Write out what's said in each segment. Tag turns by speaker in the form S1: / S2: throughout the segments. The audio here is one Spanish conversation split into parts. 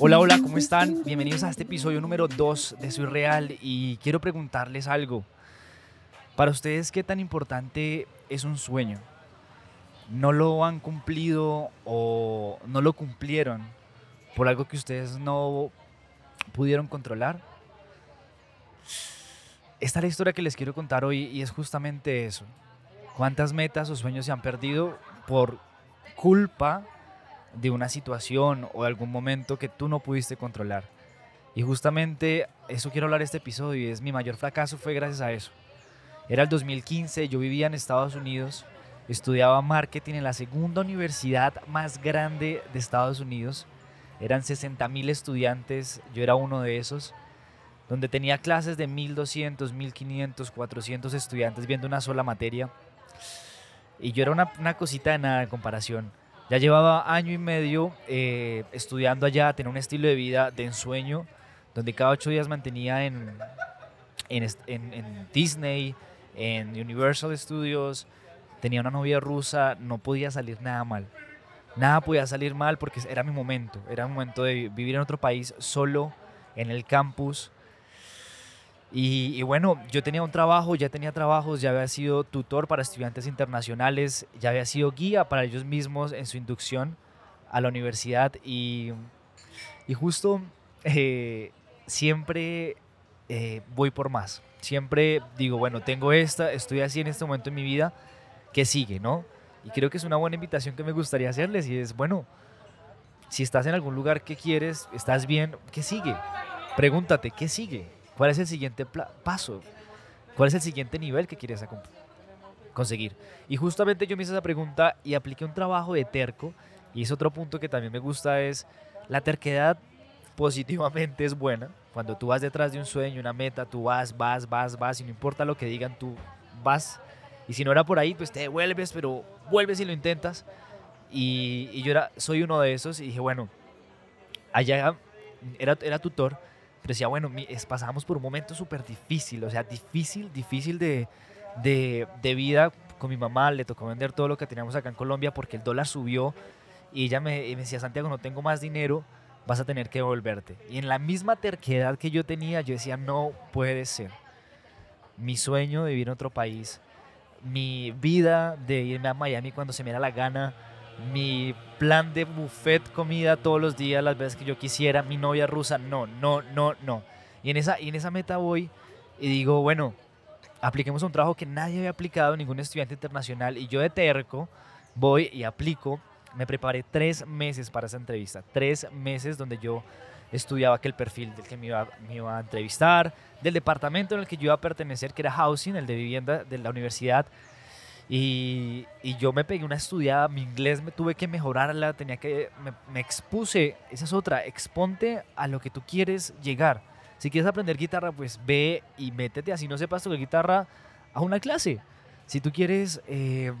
S1: Hola, hola, ¿cómo están? Bienvenidos a este episodio número 2 de Soy Real y quiero preguntarles algo. Para ustedes, ¿qué tan importante es un sueño? ¿No lo han cumplido o no lo cumplieron por algo que ustedes no pudieron controlar? Esta es la historia que les quiero contar hoy y es justamente eso. ¿Cuántas metas o sueños se han perdido por culpa de una situación o de algún momento que tú no pudiste controlar? Y justamente eso quiero hablar este episodio y es mi mayor fracaso fue gracias a eso. Era el 2015, yo vivía en Estados Unidos, estudiaba marketing en la segunda universidad más grande de Estados Unidos. Eran 60 mil estudiantes, yo era uno de esos, donde tenía clases de 1200, 1500, 400 estudiantes viendo una sola materia. Y yo era una, una cosita de nada en comparación. Ya llevaba año y medio eh, estudiando allá, tenía un estilo de vida de ensueño, donde cada ocho días mantenía en, en, en Disney, en Universal Studios, tenía una novia rusa, no podía salir nada mal. Nada podía salir mal porque era mi momento, era un momento de vivir en otro país solo, en el campus. Y, bueno, yo tenía un trabajo, ya tenía trabajos, ya había sido tutor para estudiantes internacionales, ya había sido guía para ellos mismos en su inducción a la universidad y, y justo eh, siempre eh, voy por más. Siempre digo, bueno, tengo esta, estoy así en este momento en mi vida, ¿qué sigue, no? Y creo que es una buena invitación que me gustaría hacerles y es, bueno, si estás en algún lugar que quieres, estás bien, ¿qué sigue? Pregúntate, ¿qué sigue? ¿Cuál es el siguiente paso? ¿Cuál es el siguiente nivel que quieres conseguir? Y justamente yo me hice esa pregunta y apliqué un trabajo de terco y es otro punto que también me gusta es la terquedad positivamente es buena. Cuando tú vas detrás de un sueño, una meta, tú vas, vas, vas, vas y no importa lo que digan, tú vas. Y si no era por ahí, pues te devuelves, pero vuelves y lo intentas. Y, y yo era, soy uno de esos y dije, bueno, allá era, era tutor pero decía, bueno, pasamos por un momento súper difícil, o sea, difícil, difícil de, de, de, vida. Con mi mamá le tocó vender todo lo que teníamos acá en Colombia porque el dólar subió y ella me, me decía, Santiago, no tengo más dinero, vas a tener que devolverte. Y en la misma terquedad que yo tenía, yo decía, no puede ser. Mi sueño de vivir en otro país, mi vida de irme a Miami cuando se me da la gana, mi plan de buffet comida todos los días, las veces que yo quisiera, mi novia rusa, no, no, no, no. Y en esa, y en esa meta voy y digo, bueno, apliquemos un trabajo que nadie había aplicado, ningún estudiante internacional, y yo de terco voy y aplico. Me preparé tres meses para esa entrevista, tres meses donde yo estudiaba aquel perfil del que me iba, me iba a entrevistar, del departamento en el que yo iba a pertenecer, que era housing, el de vivienda de la universidad, y, yo me pegué una estudiada, mi inglés me tuve que mejorarla, tenía que, me, me, expuse, esa es otra, exponte a lo que tú quieres llegar. Si quieres aprender guitarra, pues ve y métete, así no sepas tocar guitarra, a una clase. Si tú quieres, eh,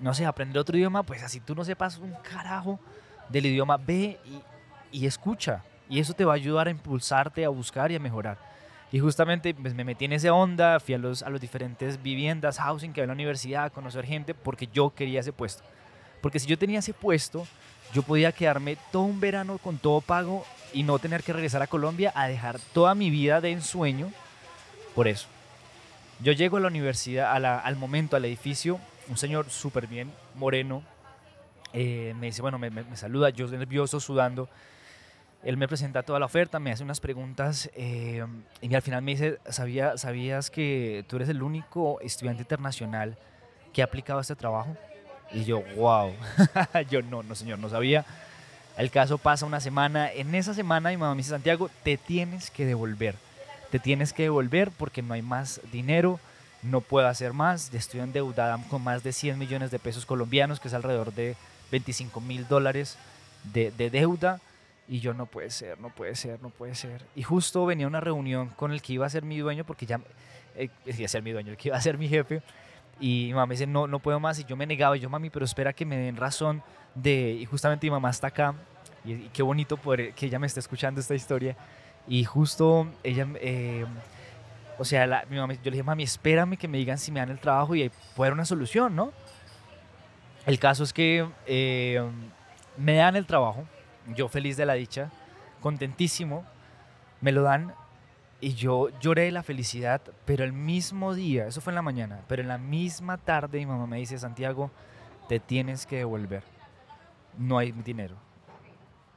S1: no sé, aprender otro idioma, pues así tú no sepas un carajo del idioma, ve y, y escucha. Y eso te va a ayudar a impulsarte, a buscar y a mejorar. Y justamente pues, me metí en esa onda, fui a los, a los diferentes viviendas, housing que había en la universidad, a conocer gente, porque yo quería ese puesto. Porque si yo tenía ese puesto, yo podía quedarme todo un verano con todo pago y no tener que regresar a Colombia a dejar toda mi vida de ensueño por eso. Yo llego a la universidad, al momento, al edificio, un señor súper bien, moreno, eh, me dice, bueno, me, me, me saluda, yo nervioso, sudando, él me presenta toda la oferta, me hace unas preguntas eh, y al final me dice, ¿Sabía, ¿sabías que tú eres el único estudiante internacional que ha aplicado este trabajo? Y yo, wow, yo no, no señor, no sabía. El caso pasa una semana, en esa semana mi mamá me dice, Santiago, te tienes que devolver, te tienes que devolver porque no hay más dinero, no puedo hacer más, estoy endeudada con más de 100 millones de pesos colombianos, que es alrededor de 25 mil dólares de, de deuda y yo no puede ser, no puede ser, no puede ser. Y justo venía una reunión con el que iba a ser mi dueño, porque ya eh, iba a ser mi dueño, el que iba a ser mi jefe. Y mi mamá me dice, no, no puedo más. Y yo me negaba. Y yo, mami, pero espera que me den razón de... Y justamente mi mamá está acá. Y, y qué bonito poder, que ella me esté escuchando esta historia. Y justo ella... Eh, o sea, la, mi mamá, yo le dije, mami, espérame que me digan si me dan el trabajo y puede haber una solución, ¿no? El caso es que eh, me dan el trabajo Yo feliz de la dicha, contentísimo, me lo dan y yo lloré de la felicidad, pero el mismo día, eso fue en la mañana, pero en la misma tarde mi mamá me dice, Santiago, te tienes que devolver, no hay dinero.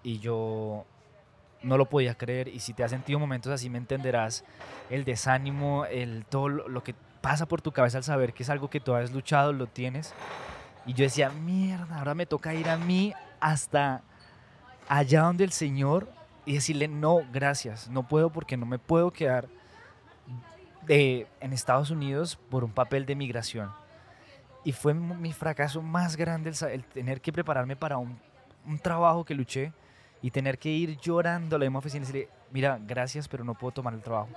S1: Y yo no lo podía creer y si te has sentido momentos así me entenderás el desánimo, el todo lo que pasa por tu cabeza al saber que es algo que tú has luchado, lo tienes. Y yo decía, mierda, ahora me toca ir a mí hasta allá donde el Señor y decirle, no, gracias, no puedo porque no me puedo quedar de, en Estados Unidos por un papel de migración. Y fue mi fracaso más grande el, tener que prepararme para un, un, trabajo que luché y tener que ir llorando a la misma oficina y decirle, mira, gracias, pero no puedo tomar el trabajo.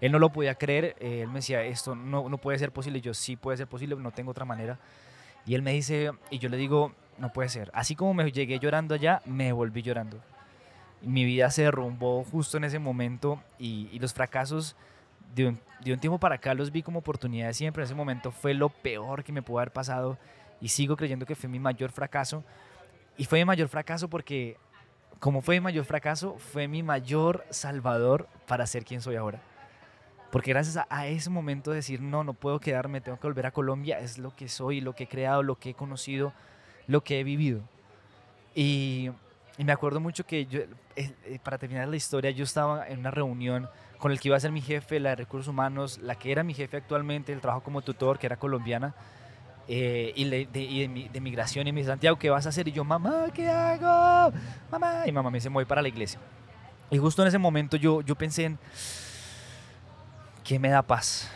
S1: Él no lo podía creer, eh, él me decía, esto no, no puede ser posible, yo sí puede ser posible, no tengo otra manera. Y él me dice, y yo le digo, no puede ser. Así como me llegué llorando allá, me volví llorando mi vida se derrumbó justo en ese momento y, los fracasos de un, un, tiempo para acá los vi como oportunidades siempre. En ese momento fue lo peor que me pudo haber pasado y sigo creyendo que fue mi mayor fracaso. Y fue mi mayor fracaso porque, como fue mi mayor fracaso, fue mi mayor salvador para ser quien soy ahora. Porque gracias a, a, ese momento de decir, no, no puedo quedarme, tengo que volver a Colombia, es lo que soy, lo que he creado, lo que he conocido, lo que he vivido. Y me acuerdo mucho que eh, eh, para terminar la historia, yo estaba en una reunión con el que iba a ser mi jefe, la de recursos humanos, la que era mi jefe actualmente, el trabajo como tutor, que era colombiana, eh, y, de, de, migración, y me dice, Santiago, ¿qué vas a hacer? Y yo, mamá, ¿qué hago? Mamá, y mamá me dice, voy para la iglesia. Y justo en ese momento yo, yo pensé en, ¿qué me da paz?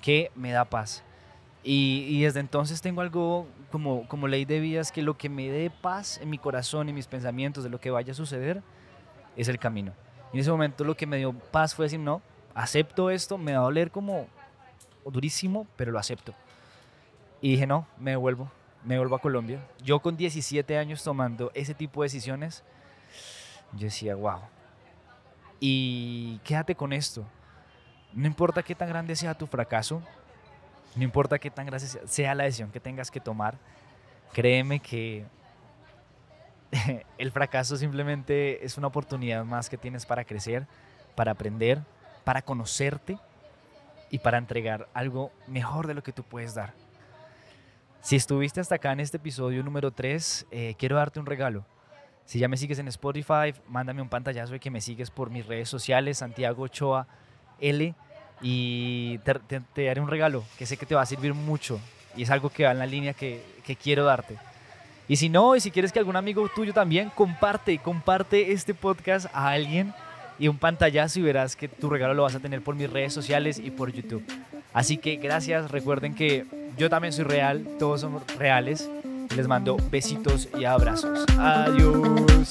S1: ¿Qué me da paz? Y, desde entonces tengo algo como, como ley de vida, es que lo que me dé paz en mi corazón y mis pensamientos de lo que vaya a suceder es el camino. Y en ese momento lo que me dio paz fue decir, no, acepto esto, me va a doler como durísimo, pero lo acepto. Y dije, no, me devuelvo, me vuelvo a Colombia. Yo con 17 años tomando ese tipo de decisiones, yo decía, wow. Y quédate con esto. No importa qué tan grande sea tu fracaso, no importa qué tan grande sea la decisión que tengas que tomar, créeme que el fracaso simplemente es una oportunidad más que tienes para crecer, para aprender, para conocerte y para entregar algo mejor de lo que tú puedes dar. Si estuviste hasta acá en este episodio número 3, eh, quiero darte un regalo. Si ya me sigues en Spotify, mándame un pantallazo de que me sigues por mis redes sociales, Santiago Ochoa L y te, daré un regalo que sé que te va a servir mucho y es algo que va en la línea que, que quiero darte. Y si no, y si quieres que algún amigo tuyo también comparte, comparte este podcast a alguien y un pantallazo y verás que tu regalo lo vas a tener por mis redes sociales y por YouTube. Así que gracias, recuerden que yo también soy real, todos somos reales. Les mando besitos y abrazos. Adiós.